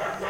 Yeah.